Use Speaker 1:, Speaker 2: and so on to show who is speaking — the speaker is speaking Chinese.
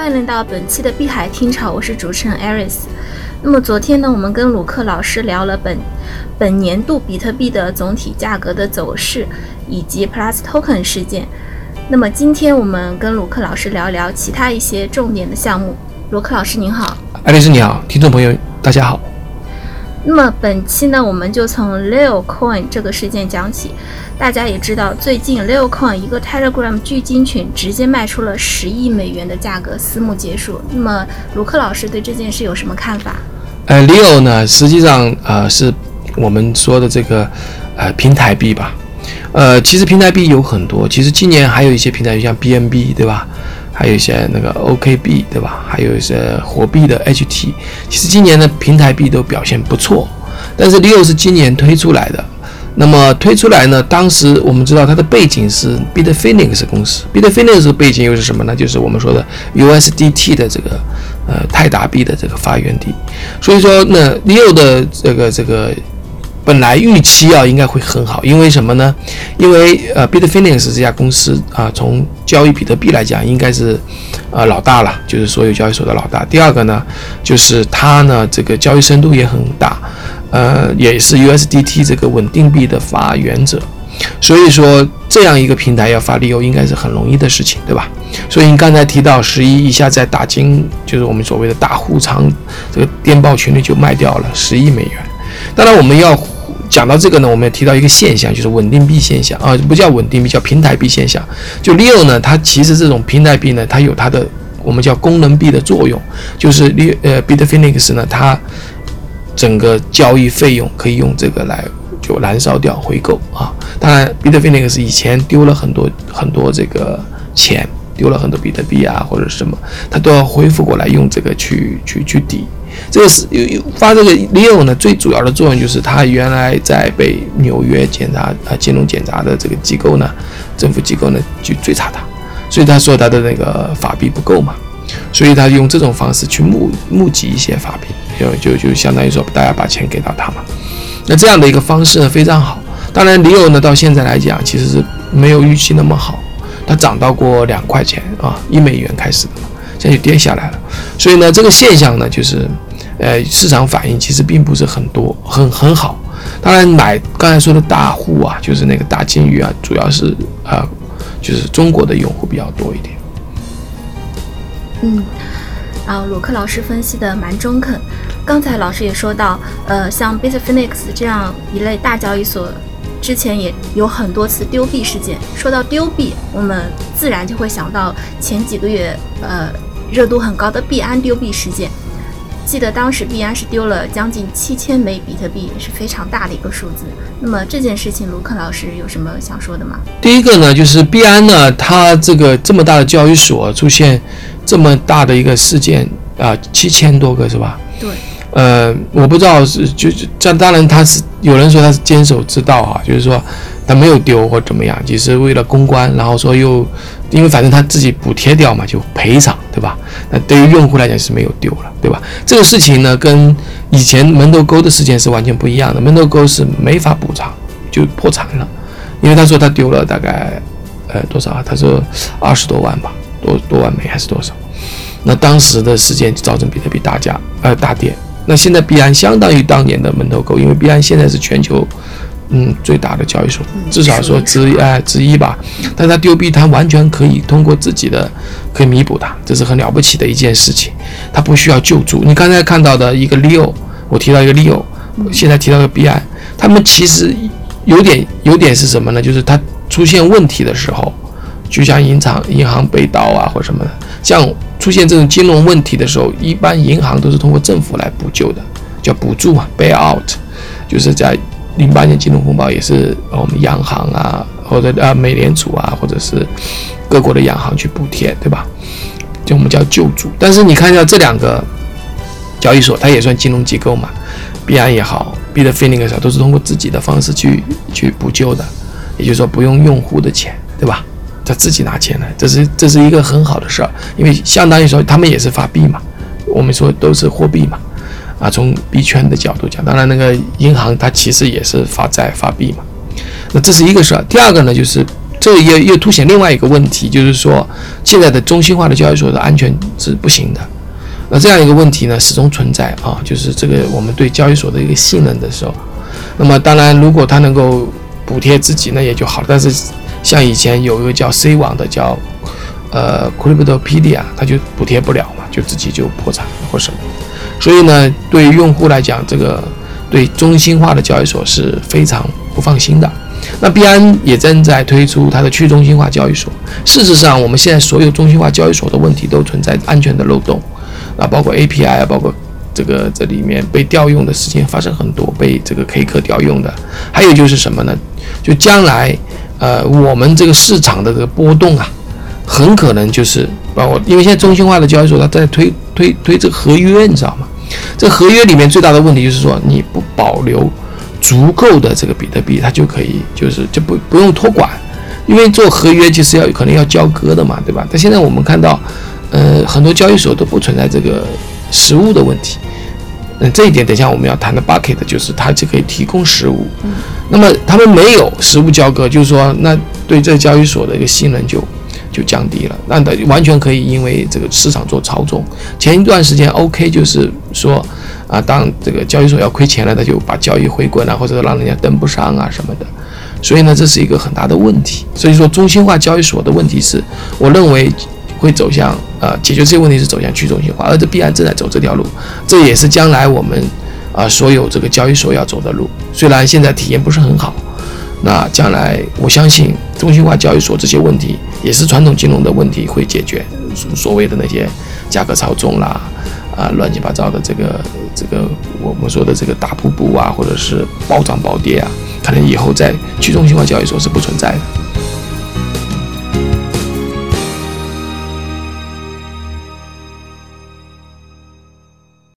Speaker 1: 欢迎来到本期的碧海听潮，我是主持人 Aris。那么昨天呢，我们跟鲁克老师聊了本本年度比特币的总体价格的走势，以及 Plus Token 事件。那么今天我们跟鲁克老师聊聊其他一些重点的项目。鲁克老师您好，
Speaker 2: 爱丽丝你好，听众朋友大家好。
Speaker 1: 那么本期呢，我们就从 Leo Coin 这个事件讲起。大家也知道，最近 Leo Coin 一个 Telegram 巨鲸群直接卖出了十亿美元的价格，私募结束。那么卢克老师对这件事有什么看法？
Speaker 2: 呃，Leo 呢，实际上呃是我们说的这个呃平台币吧。呃，其实平台币有很多，其实今年还有一些平台，像 BNB 对吧？还有一些那个 OKB 对吧？还有一些火币的 HT，其实今年的平台币都表现不错。但是 Leo 是今年推出来的，那么推出来呢？当时我们知道它的背景是 Bitfinex 公司，Bitfinex 的背景又是什么呢？就是我们说的 USDT 的这个呃泰达币的这个发源地。所以说，那 Leo 的这个这个。本来预期啊应该会很好，因为什么呢？因为呃，Bitfinex 这家公司啊，从交易比特币来讲，应该是呃老大了，就是所有交易所的老大。第二个呢，就是它呢这个交易深度也很大，呃，也是 USDT 这个稳定币的发源者。所以说这样一个平台要发利诱，应该是很容易的事情，对吧？所以你刚才提到十一一下在打金，就是我们所谓的大户仓，这个电报群里就卖掉了十亿美元。当然，我们要讲到这个呢，我们也提到一个现象，就是稳定币现象啊，不叫稳定币，叫平台币现象。就 Leo 呢，它其实这种平台币呢，它有它的我们叫功能币的作用，就是 Leo 呃 Bitfinex 呢，它整个交易费用可以用这个来就燃烧掉回购啊。当然，Bitfinex 以前丢了很多很多这个钱，丢了很多比特币啊或者什么，它都要恢复过来用这个去去去抵。这个是有有发这个 Leo 呢，最主要的作用就是他原来在被纽约检查啊金融检查的这个机构呢，政府机构呢去追查他，所以他说他的那个法币不够嘛，所以他用这种方式去募募集一些法币，就就就相当于说大家把钱给到他嘛。那这样的一个方式呢非常好。当然 Leo 呢到现在来讲其实是没有预期那么好，它涨到过两块钱啊一美元开始的，现在就跌下来了。所以呢这个现象呢就是。呃，市场反应其实并不是很多，很很好。当然，买刚才说的大户啊，就是那个大金鱼啊，主要是啊，就是中国的用户比较多一点。
Speaker 1: 嗯，啊，鲁克老师分析的蛮中肯。刚才老师也说到，呃，像 Bitfinex 这样一类大交易所，之前也有很多次丢币事件。说到丢币，我们自然就会想到前几个月呃热度很高的币安丢币事件。记得当时币安是丢了将近七千枚比特币，也是非常大的一个数字。那么这件事情，卢克老师有什么想说的吗？
Speaker 2: 第一个呢，就是币安呢，它这个这么大的交易所出现这么大的一个事件啊，七千多个是吧？
Speaker 1: 对。
Speaker 2: 呃，我不知道是就这，当然他是有人说他是坚守之道啊，就是说。他没有丢或怎么样，只是为了公关，然后说又，因为反正他自己补贴掉嘛，就赔偿，对吧？那对于用户来讲是没有丢了，对吧？这个事情呢，跟以前门头沟的事件是完全不一样的。门头沟是没法补偿，就破产了，因为他说他丢了大概，呃，多少啊？他说二十多万吧，多多万枚还是多少？那当时的事件就造成比特币大价，呃，大跌。那现在币安相当于当年的门头沟，因为币安现在是全球。嗯，最大的交易所，至少说之一哎之一吧。但他丢币，他完全可以通过自己的可以弥补它，这是很了不起的一件事情。他不需要救助。你刚才看到的一个 Leo，我提到一个 Leo，现在提到个币安，他们其实有点有点是什么呢？就是他出现问题的时候，就像银行银行被盗啊或什么的，像出现这种金融问题的时候，一般银行都是通过政府来补救的，叫补助嘛，bail out，就是在。零八年金融风暴也是我们央行啊，或者啊美联储啊，或者是各国的央行去补贴，对吧？就我们叫救助。但是你看一下这两个交易所，它也算金融机构嘛，币安也好，Bitfinex 都是通过自己的方式去去补救的，也就是说不用用户的钱，对吧？他自己拿钱来，这是这是一个很好的事儿，因为相当于说他们也是发币嘛，我们说都是货币嘛。啊，从币圈的角度讲，当然那个银行它其实也是发债发币嘛，那这是一个事儿。第二个呢，就是这也又凸显另外一个问题，就是说现在的中心化的交易所的安全是不行的。那这样一个问题呢，始终存在啊，就是这个我们对交易所的一个信任的时候。那么当然，如果它能够补贴自己，那也就好了。但是像以前有一个叫 C 网的，叫呃 Cryptopedia，它就补贴不了嘛，就自己就破产或什么。所以呢，对于用户来讲，这个对中心化的交易所是非常不放心的。那币安也正在推出它的去中心化交易所。事实上，我们现在所有中心化交易所的问题都存在安全的漏洞。啊，包括 API 啊，包括这个这里面被调用的事情发生很多，被这个黑客调用的。还有就是什么呢？就将来，呃，我们这个市场的这个波动啊，很可能就是包括，因为现在中心化的交易所它在推推推这个合约，你知道吗？这合约里面最大的问题就是说，你不保留足够的这个比特币，它就可以就是就不不用托管，因为做合约就是要可能要交割的嘛，对吧？但现在我们看到。呃，很多交易所都不存在这个实物的问题。嗯，这一点等一下我们要谈的 bucket 就是它就可以提供实物。嗯。那么他们没有实物交割，就是说，那对这个交易所的一个信任就就降低了。那的完全可以因为这个市场做操纵。前一段时间 OK 就是说啊，当这个交易所要亏钱了，他就把交易回滚啊，或者让人家登不上啊什么的。所以呢，这是一个很大的问题。所以说，中心化交易所的问题是，我认为。会走向呃解决这些问题是走向去中心化，而这必然正在走这条路，这也是将来我们啊所有这个交易所要走的路。虽然现在体验不是很好，那将来我相信中心化交易所这些问题也是传统金融的问题会解决，所谓的那些价格操纵啦啊乱七八糟的这个这个我们说的这个大瀑布啊，或者是暴涨暴跌啊，可能以后在去中心化交易所是不存在的。